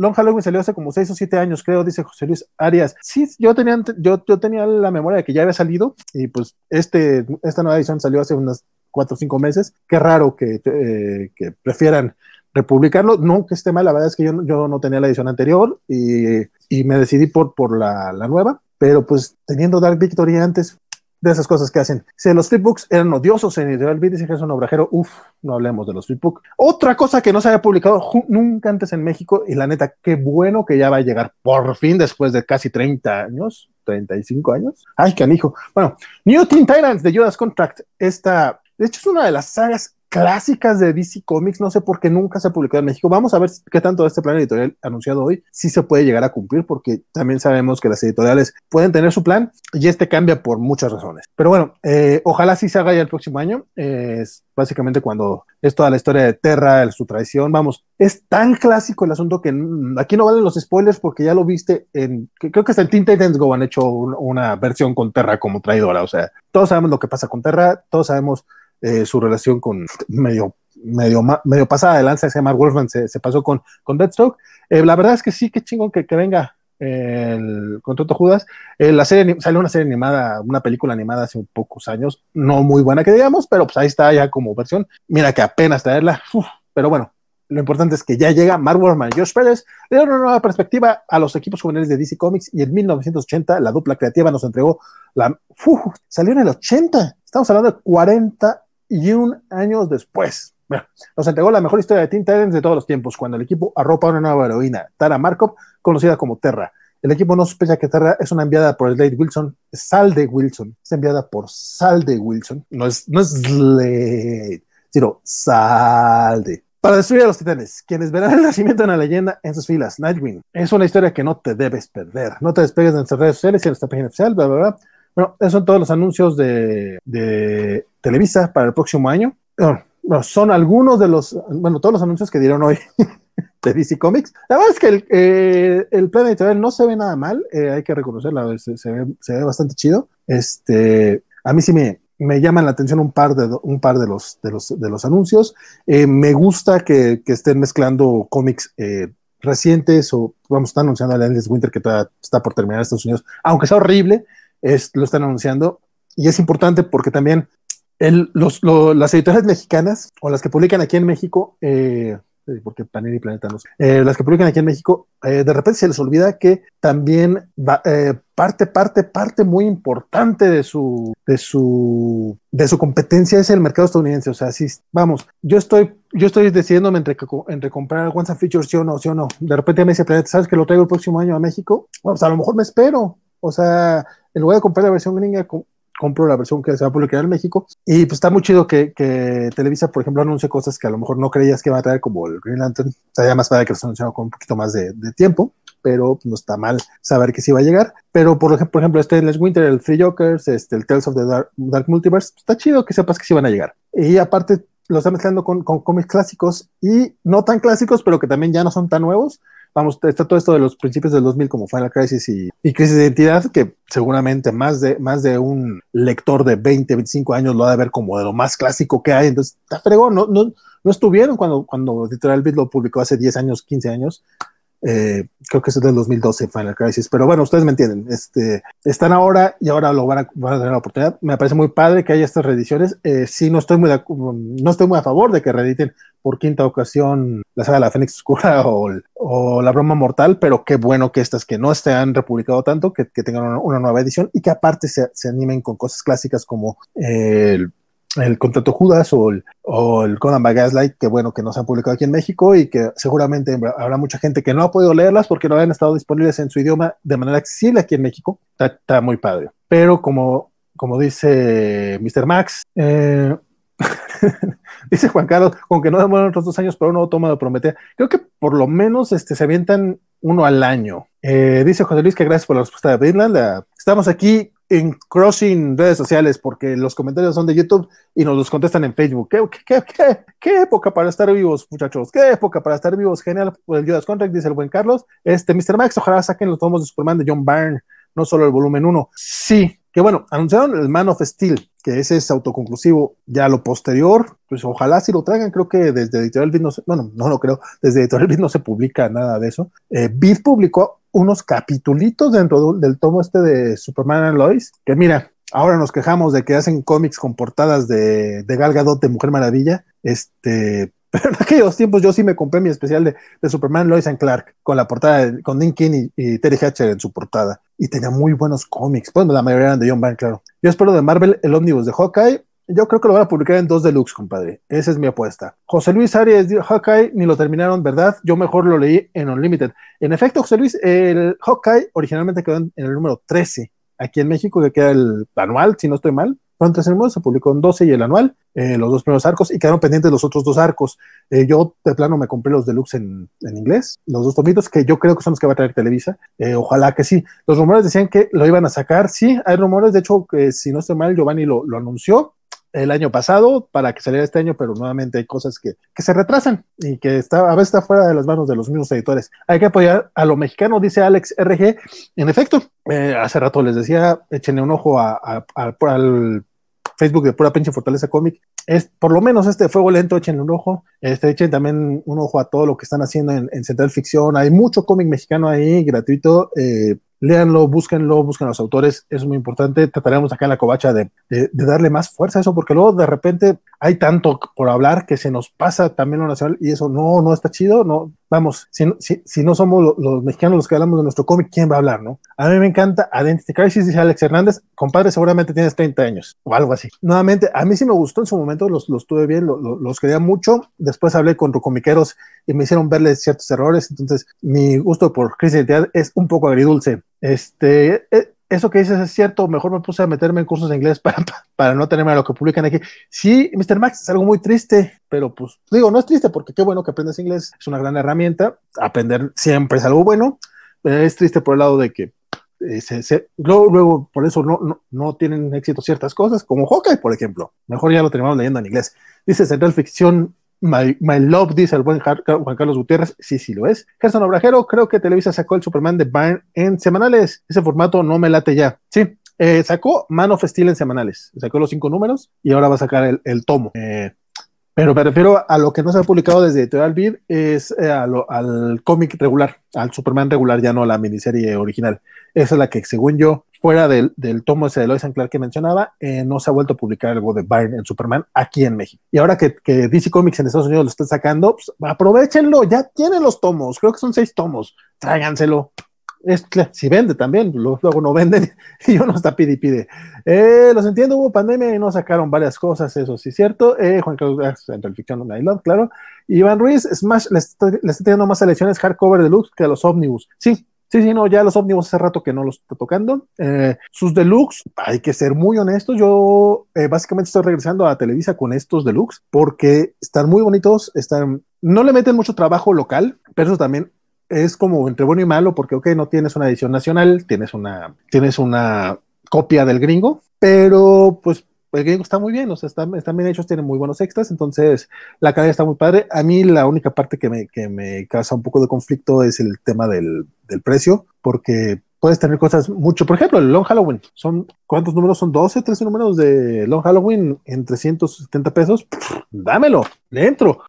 Long Halloween salió hace como 6 o 7 años, creo, dice José Luis Arias. Sí, yo tenía, yo, yo tenía la memoria de que ya había salido y pues este, esta nueva edición salió hace unas 4 o 5 meses. Qué raro que, eh, que prefieran republicarlo. No que esté mal, la verdad es que yo, yo no tenía la edición anterior y, y me decidí por, por la, la, nueva, pero pues teniendo Dark Victory antes, de esas cosas que hacen. Si los flipbooks eran odiosos en Ideal Beat, dice que es un obrajero, uff, no hablemos de los flipbooks. Otra cosa que no se había publicado nunca antes en México, y la neta, qué bueno que ya va a llegar por fin después de casi 30 años, 35 años. Ay, canijo. Bueno, New Teen Titans de Judas Contract, esta, de hecho, es una de las sagas clásicas de DC Comics, no sé por qué nunca se ha publicado en México. Vamos a ver qué tanto este plan editorial anunciado hoy sí se puede llegar a cumplir, porque también sabemos que las editoriales pueden tener su plan y este cambia por muchas razones. Pero bueno, eh, ojalá sí se haga ya el próximo año. es básicamente cuando es toda la historia de Terra, su traición. Vamos, es tan clásico el asunto que aquí no valen los spoilers porque ya lo viste en, creo que hasta en Teen Titans Go han hecho una versión con Terra como traidora. O sea, todos sabemos lo que pasa con Terra, todos sabemos eh, su relación con medio, medio, medio pasada de lanza, Mark Wolfman se, se pasó con, con Deathstroke. Eh, la verdad es que sí, qué chingón que, que venga el contrato Judas. Eh, la serie salió una serie animada, una película animada hace pocos años, no muy buena que digamos, pero pues ahí está ya como versión. Mira que apenas traerla, pero bueno, lo importante es que ya llega Mark Wolfman y Josh Pérez, le dieron una nueva perspectiva a los equipos juveniles de DC Comics y en 1980 la dupla creativa nos entregó la... salió en el 80, estamos hablando de 40 y un años después. Nos entregó la mejor historia de Teen Titans de todos los tiempos, cuando el equipo arropa a una nueva heroína, Tara Markov, conocida como Terra. El equipo no sospecha que Terra es una enviada por Slade Wilson, Salde Wilson, es enviada por Salde Wilson, no es, no es Slade, sino Salde. Para destruir a los titanes, quienes verán el nacimiento de una leyenda en sus filas, Nightwing. Es una historia que no te debes perder. No te despegues de nuestras redes sociales y en nuestra página oficial, bla, bla, bla. Bueno, esos son todos los anuncios de, Televisa para el próximo año. Bueno, son algunos de los, bueno, todos los anuncios que dieron hoy de DC Comics. La verdad es que el, eh, el plan editorial no se ve nada mal, eh, hay que reconocerlo, se, ve, se ve bastante chido. Este, a mí sí me, me llaman la atención un par de, un par de, los, de, los, de los anuncios. Eh, me gusta que, estén mezclando cómics eh, recientes o, vamos, están anunciando a Endless Winter que está por terminar en Estados Unidos, aunque sea horrible, es, lo están anunciando y es importante porque también el, los, lo, las editoriales mexicanas o las que publican aquí en México, eh, porque Panini y Planeta no eh, las que publican aquí en México, eh, de repente se les olvida que también va, eh, parte, parte, parte muy importante de su, de su, de su competencia es el mercado estadounidense. O sea, si vamos, yo estoy, yo estoy decidiéndome entre, entre comprar Once Features, sí o no, sí o no. De repente me dice Planeta, ¿sabes que lo traigo el próximo año a México? Bueno, pues a lo mejor me espero. O sea, en lugar de comprar la versión gringa, compro la versión que se va a publicar en México. Y pues está muy chido que, que, Televisa, por ejemplo, anuncie cosas que a lo mejor no creías que iba a traer, como el Green Lantern. Estaría más para que los anunciaron con un poquito más de, tiempo, pero no está mal saber que sí va a llegar. Pero por ejemplo, por ejemplo este Les Winter, el Free Jokers, este, el Tales of the Dark, Multiverse, está chido que sepas que sí van a llegar. Y aparte, lo está mezclando con, con cómics clásicos y no tan clásicos, pero que también ya no son tan nuevos vamos, está todo esto de los principios del 2000 como Final Crisis y, y, Crisis de Identidad, que seguramente más de, más de un lector de 20, 25 años lo ha de ver como de lo más clásico que hay. Entonces, está fregón, no, no, no estuvieron cuando, cuando Editorial Beat lo publicó hace 10 años, 15 años. Eh, creo que es del 2012 Final Crisis, pero bueno, ustedes me entienden, este, están ahora y ahora lo van a, van a tener la oportunidad. Me parece muy padre que haya estas reediciones. Eh, sí, no estoy muy no estoy muy a favor de que reediten por quinta ocasión la saga de la Fénix Oscura o, la broma mortal, pero qué bueno que estas que no se han republicado tanto, que, tengan una, nueva edición y que aparte se animen con cosas clásicas como el el contrato Judas o el, o el Conan by Gaslight, que bueno, que no se han publicado aquí en México y que seguramente habrá mucha gente que no ha podido leerlas porque no han estado disponibles en su idioma de manera accesible aquí en México. Está, muy padre. Pero como, como dice Mr. Max, eh, dice Juan Carlos, aunque no demoran otros dos años, pero uno toma de prometer. Creo que por lo menos este, se avientan uno al año. Eh, dice José Luis que gracias por la respuesta de. Estamos aquí en crossing redes sociales porque los comentarios son de YouTube y nos los contestan en Facebook. ¿Qué, qué, qué, qué época para estar vivos, muchachos? ¿Qué época para estar vivos? Genial por el Judas Contract, dice el buen Carlos. Este, Mr. Max, ojalá saquen los tomos de Superman de John Byrne, no solo el volumen 1. Sí, que bueno, anunciaron el Man of Steel, que ese es autoconclusivo. Ya lo posterior, pues ojalá si lo traigan, creo que desde Editorial Beat no se, bueno, no lo creo, desde Editorial Beat no se publica nada de eso. Eh, publicó unos capitulitos dentro del tomo este de Superman and Lois, que mira, ahora nos quejamos de que hacen cómics con portadas de, Gal Gadot de Mujer Maravilla, este, pero en aquellos tiempos yo sí me compré mi especial de, Superman Lois and Clark con la portada de, con Dean King y, Terry Hatcher en su portada y tenía muy buenos cómics, pues la mayoría eran de John Byrne, claro. Yo espero de Marvel el ómnibus de Hawkeye, yo creo que lo van a publicar en dos deluxe, compadre. Esa es mi apuesta. José Luis Arias, Hawkeye, ni lo terminaron, ¿verdad? Yo mejor lo leí en Unlimited. En efecto, José Luis, el Hawkeye originalmente quedó en, en el número 13. Aquí en México, que queda el anual, si no estoy mal. Tres números, se publicó en 12 y el anual, eh, los dos primeros arcos, y quedaron pendientes los otros dos arcos. Eh, yo de plano me compré los deluxe en, en, inglés, los dos tomitos, que yo creo que son los que va a traer Televisa. Eh, ojalá que sí. Los rumores decían que lo iban a sacar, sí, hay rumores, de hecho, si no estoy mal, Giovanni lo, anunció, el año pasado para que saliera este año, pero nuevamente hay cosas que, que, se retrasan y que está, a veces está fuera de las manos de los mismos editores. Hay que apoyar a lo mexicano, dice Alex RG. En efecto, eh, hace rato les decía, échenle un ojo a, al Facebook de Pura Pinche Fortaleza Cómic. Es por lo menos este fuego lento, échenle un ojo. Este, echen también un ojo a todo lo que están haciendo en, en Central Ficción. Hay mucho cómic mexicano ahí, gratuito. Eh, léanlo, búsquenlo, busquen a los autores, es muy importante. Trataremos acá en la covacha de, de, de, darle más fuerza a eso, porque luego de repente hay tanto por hablar que se nos pasa también lo nacional y eso no, no está chido. No, vamos, si, si, si no somos los, mexicanos los que hablamos de nuestro cómic, ¿quién va a hablar, no? A mí me encanta Identity Crisis, dice Alex Hernández. Compadre, seguramente tienes 30 años o algo así. Nuevamente, a mí sí me gustó en su momento, los, los tuve bien, los, los quería mucho. Después hablé con comiqueros y me hicieron verle ciertos errores. Entonces, mi gusto por Crisis de Identidad es un poco agridulce. Este, eso que dices es cierto, mejor me puse a meterme en cursos de inglés para, para no tenerme a lo que publican aquí. Sí, Mr. Max, es algo muy triste, pero pues digo, no es triste porque qué bueno que aprendes inglés, es una gran herramienta, aprender siempre es algo bueno, es triste por el lado de que eh, se, se, luego, luego, por eso no, no, no, tienen éxito ciertas cosas, como Hawkeye, por ejemplo. Mejor ya lo terminamos leyendo en inglés. Dice Central Ficción My, my, Love, dice el buen Juan Carlos Gutiérrez. Sí, sí lo es. Gerson Obrajero, creo que Televisa sacó el Superman de Byrne en semanales. Ese formato no me late ya. Sí, eh, sacó Man of Steel en semanales. Sacó los cinco números y ahora va a sacar el, el tomo. Eh, pero me refiero a lo que no se ha publicado desde Editorial Vid, es eh, al cómic regular, al Superman regular, ya no a la miniserie original. Esa es la que, según yo, fuera del, del tomo ese de Lois and Clark que mencionaba, eh, no se ha vuelto a publicar algo de Byrne en Superman aquí en México. Y ahora que, que DC Comics en Estados Unidos lo están sacando, pues, aprovechenlo, ya tienen los tomos, creo que son seis tomos, tráiganselo. Es, si vende también, luego no venden y uno está pide y pide. Eh, los entiendo, hubo pandemia y no sacaron varias cosas, eso sí es cierto. Eh, Juan Carlos, entre el ficción, I love, claro. Iván Ruiz, Smash, le está, le está teniendo más selecciones hardcover deluxe que a los Omnibus. Sí, Sí, sí, no, ya los ómnibus hace rato que no los está tocando. Eh, sus deluxe, hay que ser muy honestos. Yo eh, básicamente estoy regresando a Televisa con estos deluxe porque están muy bonitos, están, no le meten mucho trabajo local, pero eso también es como entre bueno y malo porque, ok, no tienes una edición nacional, tienes una, tienes una copia del gringo, pero pues el gringo está muy bien, o sea, están, bien hechos, tienen muy buenos extras, entonces la calidad está muy padre. A mí la única parte que me, que me causa un poco de conflicto es el tema del, del precio, porque puedes tener cosas mucho, por ejemplo, el Long Halloween, son, ¿cuántos números? Son 12, 13 números de Long Halloween en 370 pesos, Pff, dámelo, le entro.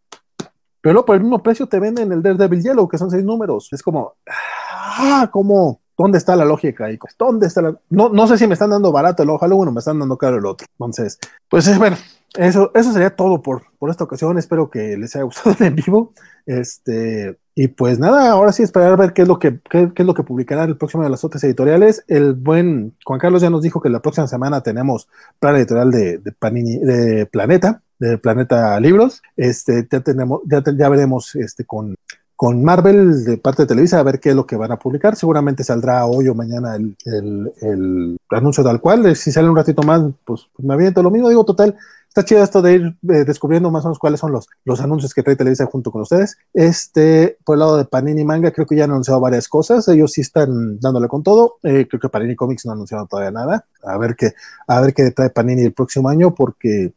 Pero no, por el mismo precio te venden el Daredevil Yellow, que son seis números. Es como, ah, ¿cómo? ¿Dónde está la lógica ahí? ¿Dónde está la.? No, no sé si me están dando barato el Halloween o me están dando caro el otro. Entonces, pues es bueno, eso, eso sería todo por, por esta ocasión. Espero que les haya gustado el en vivo. Este, y pues nada, ahora sí esperar a ver qué es lo que, qué, es lo que publicarán el próximo de las otras editoriales. El buen Juan Carlos ya nos dijo que la próxima semana tenemos plan editorial de, de, Panini, de Planeta, de Planeta Libros. Este, ya tenemos, ya, ya veremos este con con Marvel de parte de Televisa a ver qué es lo que van a publicar. Seguramente saldrá hoy o mañana el, anuncio tal cual. Si sale un ratito más, pues, pues me aviento lo mismo. Digo, total, está chido esto de ir eh, descubriendo más o menos cuáles son los, los anuncios que trae Televisa junto con ustedes. Este, por el lado de Panini Manga, creo que ya han anunciado varias cosas. Ellos sí están dándole con todo. Eh, creo que Panini Comics no ha anunciado todavía nada. A ver qué, a ver qué trae Panini el próximo año, porque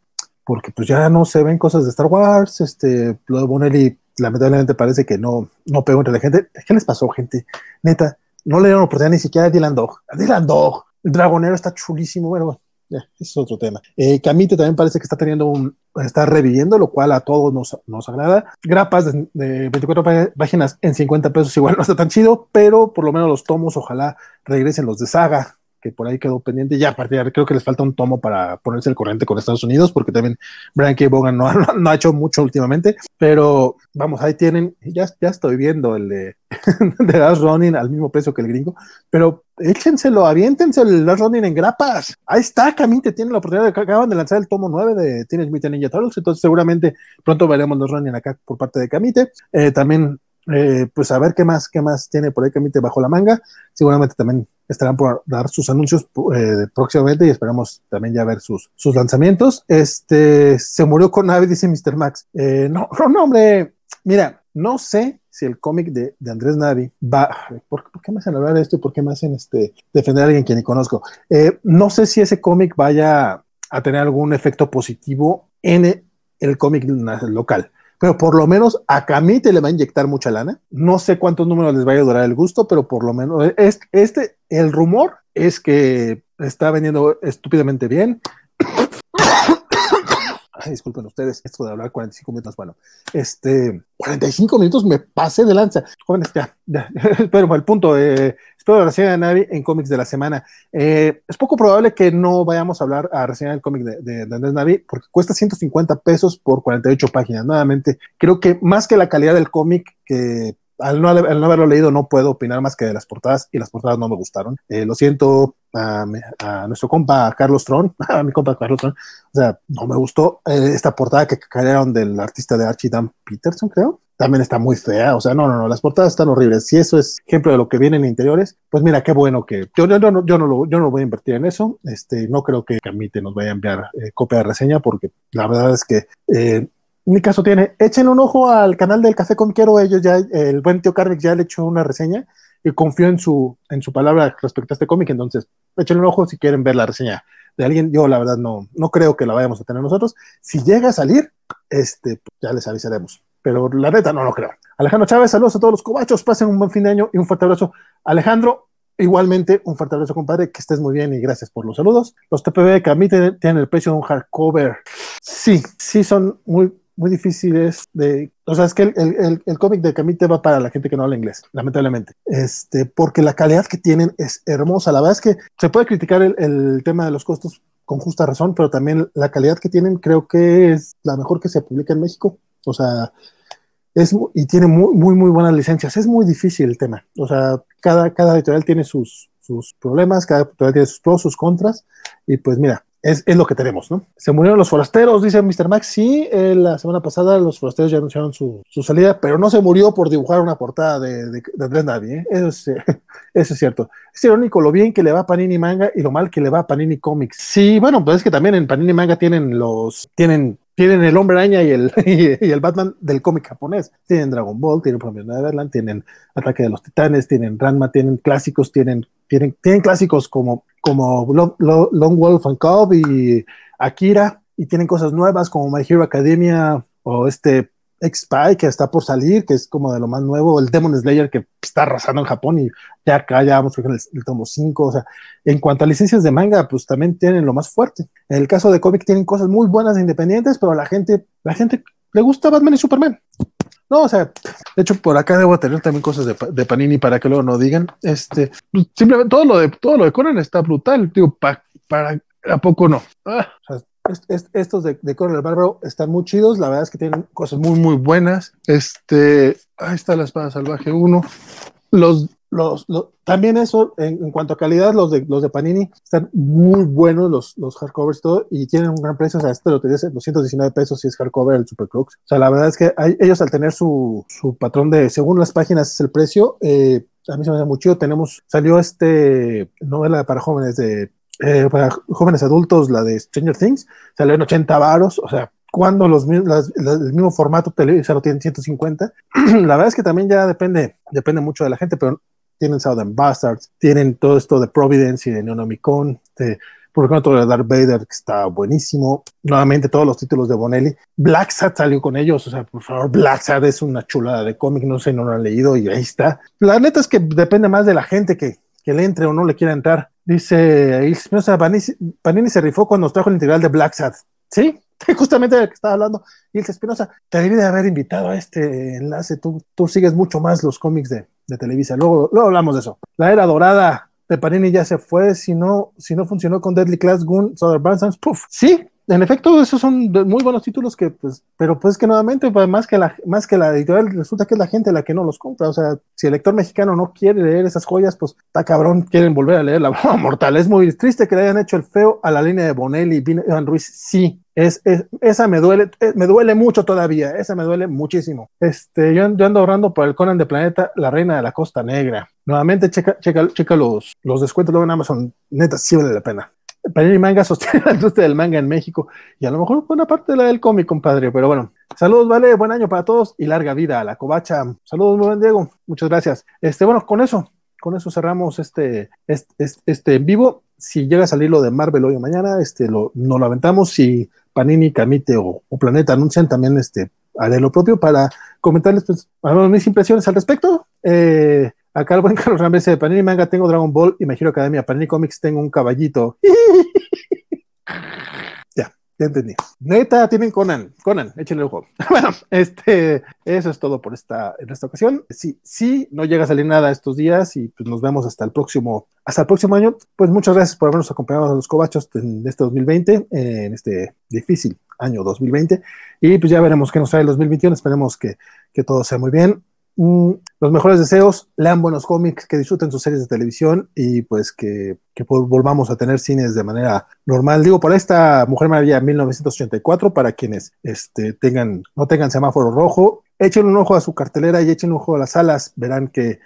porque pues ya no se ven cosas de Star Wars, este, lo de Bonelli lamentablemente parece que no, no pegó entre la gente. ¿Qué les pasó, gente? Neta, no le dieron oportunidad ni siquiera a Dylan Dog. A Dylan Dog. El dragonero está chulísimo. Bueno, ya, ese es otro tema. Eh, Camite también parece que está teniendo un, está reviviendo, lo cual a todos nos, nos agrada. Grapas de 24 páginas en 50 pesos igual no está tan chido, pero por lo menos los tomos ojalá regresen los de saga, que por ahí quedó pendiente. Ya a partir creo que les falta un tomo para ponerse el corriente con Estados Unidos, porque también Brian K. Bogan no, ha hecho mucho últimamente. Pero vamos, ahí tienen, ya, ya estoy viendo el de, de Last Running al mismo precio que el gringo, pero échenselo, aviéntense el Last Running en grapas. Ahí está, Camite tiene la oportunidad de acaban de lanzar el tomo 9 de Teenage Mutant Ninja Turtles, entonces seguramente pronto veremos Last Running acá por parte de Camite. Eh, también eh, pues a ver qué más, qué más tiene por ahí Camite bajo la manga. Seguramente también estarán por dar sus anuncios eh, próximamente y esperamos también ya ver sus, sus lanzamientos. Este se murió con Navi, dice Mr. Max. Eh, no, no, hombre, mira, no sé si el cómic de, Andrés Navi va. ¿por, qué me hacen hablar de esto y por qué me hacen este, defender a alguien que ni conozco? Eh, no sé si ese cómic vaya a tener algún efecto positivo en el, cómic local pero por lo menos a Camite le va a inyectar mucha lana. No sé cuántos números les vaya a durar el gusto, pero por lo menos este, el rumor es que está vendiendo estúpidamente bien disculpen ustedes, esto de hablar 45 minutos, bueno, este, 45 minutos me pasé de lanza. Jóvenes, ya, ya, pero el punto, eh, espero la reseña de Navi en cómics de la semana. Eh, es poco probable que no vayamos a hablar a reseñar el cómic de, Andrés Navi, porque cuesta 150 pesos por 48 páginas. Nuevamente, creo que más que la calidad del cómic, que al no, haberlo leído no puedo opinar más que de las portadas y las portadas no me gustaron. Eh, lo siento a, nuestro compa Carlos Tron, a mi compa Carlos Tron, o sea, no me gustó eh, esta portada que cayeron del artista de Archie Dan Peterson, creo. También está muy fea, o sea, no, no, no, las portadas están horribles. Si eso es ejemplo de lo que viene en interiores, pues mira, qué bueno que yo, yo, no, yo, no, lo, yo no voy a invertir en eso. Este, no creo que Camite nos vaya a enviar eh, copia de reseña porque la verdad es que mi caso tiene, echen un ojo al canal del Café Quiero, ellos ya, el buen tío Carvix ya le echó una reseña y confío en su, en su palabra respecto a este cómic, entonces echen un ojo si quieren ver la reseña de alguien, yo la verdad no, no creo que la vayamos a tener nosotros, si llega a salir, este, pues ya les avisaremos, pero la neta no lo creo. Alejandro Chávez, saludos a todos los cobachos, pasen un buen fin de año y un fuerte abrazo. Alejandro, Igualmente, un fuerte abrazo, compadre, que estés muy bien y gracias por los saludos. Los TPB que a tienen el precio de un hardcover. Sí, sí son muy, muy difíciles de, o sea, es que el, el, el cómic de Camite va para la gente que no habla inglés, lamentablemente, este, porque la calidad que tienen es hermosa. La verdad es que se puede criticar el, el tema de los costos con justa razón, pero también la calidad que tienen creo que es la mejor que se publica en México. O sea, es, y tiene muy, muy, muy buenas licencias. Es muy difícil el tema. O sea, cada, cada editorial tiene sus, sus problemas, cada editorial tiene sus sus contras. Y pues mira, es, es, lo que tenemos, ¿no? Se murieron los forasteros, dice Mr. Max. Sí, eh, la semana pasada los forasteros ya anunciaron su, su, salida, pero no se murió por dibujar una portada de, de, de ¿eh? Eso es, eso es cierto. Es irónico lo bien que le va a Panini Manga y lo mal que le va a Panini Comics. Sí, bueno, pues es que también en Panini Manga tienen los, tienen tienen el Hombre Araña y el, y el Batman del cómic japonés. Tienen Dragon Ball, tienen Promedio Neverland, tienen Ataque de los Titanes, tienen Ranma, tienen clásicos, tienen, tienen, tienen clásicos como, como Long Wolf and Cub y Akira, y tienen cosas nuevas como My Hero Academia o este X-Spy que está por salir, que es como de lo más nuevo, el Demon Slayer que está arrasando en Japón y ya acá ya vamos a el, el tomo 5, o sea, en cuanto a licencias de manga, pues también tienen lo más fuerte. En el caso de cómic tienen cosas muy buenas e independientes, pero la gente, la gente le gusta Batman y Superman. No, o sea, de hecho por acá debo tener también cosas de, Panini para que luego no digan. Este, simplemente todo lo de todo lo de Conan está brutal. Digo, para a poco no. Ah, estos de, de Conan el Bárbaro están muy chidos, la verdad es que tienen cosas muy, muy buenas. Este, ahí está la espada salvaje 1. Los, los, también eso, en, cuanto a calidad, los de, los de Panini están muy buenos, los, los hardcovers todo, y tienen un gran precio, o sea, este lo tienes 219 pesos si es hardcover el Super Crux. O sea, la verdad es que ellos al tener su, su patrón de, según las páginas es el precio, eh, a mí se me hace muy chido. Tenemos, salió este novela para jóvenes de eh, para jóvenes adultos, la de Stranger Things, salió en 80 varos, o sea, cuando los, las, el mismo formato televisa lo tienen 150, la verdad es que también ya depende, depende mucho de la gente, pero tienen Southern Bastards, tienen todo esto de Providence y de Neonomicon, de, por ejemplo, de Darth Vader, que está buenísimo. Nuevamente, todos los títulos de Bonelli. Black Sat salió con ellos, o sea, por favor, Black Sat es una chulada de cómic, no sé, no lo han leído y ahí está. La neta es que depende más de la gente que, que le entre o no le quiera entrar. Dice Panini, se rifó cuando nos trajo el integral de Black Sad. Sí, justamente de que estaba hablando. Ilse Espinosa, te debería de haber invitado a este enlace. Tú, tú sigues mucho más los cómics de, de, Televisa. Luego, luego hablamos de eso. La era dorada de Panini ya se fue. Si no, si no funcionó con Deadly Class, Goon, Souther Bansons, puff. Sí, en efecto, esos son muy buenos títulos que, pues, pero pues que nuevamente, pues, más que la, más que la editorial, resulta que es la gente la que no los compra. O sea, si el lector mexicano no quiere leer esas joyas, pues está cabrón, quieren volver a leer la broma mortal. Es muy triste que le hayan hecho el feo a la línea de Bonelli y Iván Ruiz. Sí, es, esa me duele, eh, me duele mucho todavía, esa me duele muchísimo. Este, yo, ando ahorrando por el Conan de Planeta, la reina de la Costa Negra. Nuevamente, checa, checa, checa los, los descuentos luego en Amazon, neta, sí vale la pena. Panini Manga sostiene la industria del manga en México y a lo mejor buena parte de la del cómic, compadre, pero bueno. Saludos, vale, buen año para todos y larga vida a la covacha. Saludos, muy buen Diego, muchas gracias. Este, bueno, con eso, con eso cerramos este, este, este, en vivo. Si llega a salir lo de Marvel hoy o mañana, este, lo, no lo aventamos. Si Panini, Camite o, Planeta anuncian, también este, haré lo propio para comentarles pues, mis impresiones al respecto. Eh, Acá el buen Carlos Rambes de Panini Manga tengo Dragon Ball y Me Giro Academia. Panini Comics tengo un caballito. ya, ya entendí. Neta, tienen Conan. Conan, échenle el ojo. bueno, este, eso es todo por esta, en esta ocasión. Si, si no llega a salir nada estos días y pues nos vemos hasta el próximo, hasta el próximo año, pues muchas gracias por habernos acompañado a los cobachos en este 2020, en este difícil año 2020. Y pues ya veremos qué nos trae el 2021. Esperemos que, que todo sea muy bien. Mm, los mejores deseos, lean buenos cómics, que disfruten sus series de televisión y pues que, volvamos a tener cines de manera normal. Digo, por esta Mujer Maravilla 1984, para quienes este, tengan, no tengan semáforo rojo, echen un ojo a su cartelera y echen un ojo a las salas, verán que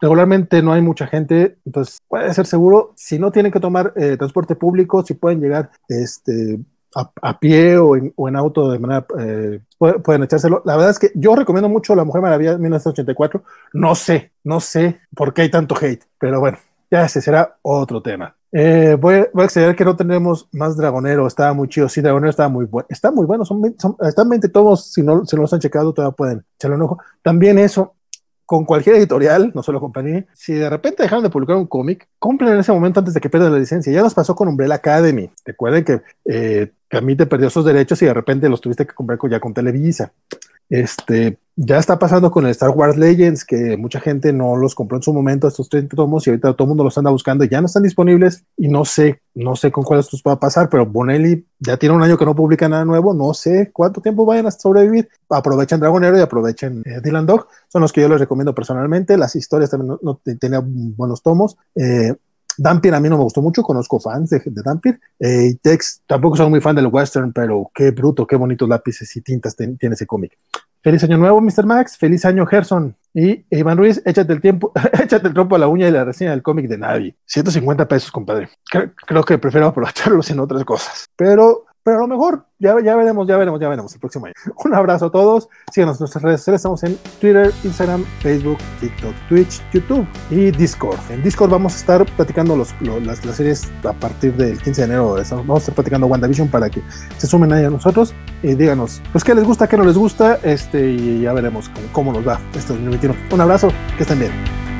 regularmente no hay mucha gente, entonces puede ser seguro, si no tienen que tomar eh, transporte público, si pueden llegar este, a, pie o en, auto de manera, eh, pueden, echárselo. La verdad es que yo recomiendo mucho La Mujer Maravilla 1984. No sé, no sé por qué hay tanto hate, pero bueno, ya ese será otro tema. Eh, voy, a, voy, a que no tenemos más Dragonero, estaba muy chido. Sí, Dragonero estaba muy bueno. Está muy bueno, son, están 20 tomos. Si no se los han checado, todavía pueden echarle un ojo. También eso, con cualquier editorial, no solo con Panini, si de repente dejaron de publicar un cómic, compren en ese momento antes de que pierdan la licencia. Ya nos pasó con Umbrella Academy. Recuerden que eh, Camite perdió sus derechos y de repente los tuviste que comprar ya con Televisa. Este, ya está pasando con el Star Wars Legends, que mucha gente no los compró en su momento, estos 30 tomos, y ahorita todo el mundo los anda buscando ya no están disponibles. Y no sé, no sé con cuáles va a pasar, pero Bonelli ya tiene un año que no publica nada nuevo, no sé cuánto tiempo vayan a sobrevivir. Aprovechen Dragonero y aprovechen eh, Dylan Dog, son los que yo les recomiendo personalmente. Las historias también no, tenían buenos tomos. Eh, Dampir a mí no me gustó mucho, conozco fans de, de Dampir. Eh, y Tex tampoco soy muy fan del western, pero qué bruto, qué bonitos lápices y tintas tiene ese cómic. Feliz año nuevo, Mr. Max. Feliz año, Gerson. Y Iván Ruiz, échate el tiempo, échate el trompo a la uña y la reseña del cómic de Navi. 150 pesos, compadre. creo que prefiero aprovecharlos en otras cosas. Pero pero a lo mejor ya, ya veremos, ya veremos, ya veremos el próximo año. Un abrazo a todos. Síganos en nuestras redes sociales. Estamos en Twitter, Instagram, Facebook, TikTok, Twitch, YouTube y Discord. En Discord vamos a estar platicando los, las, series a partir del 15 de enero. Vamos a estar platicando WandaVision para que se sumen ahí a nosotros y díganos pues qué les gusta, qué no les gusta este, y ya veremos cómo, cómo nos va este 2021. Un abrazo, que estén bien.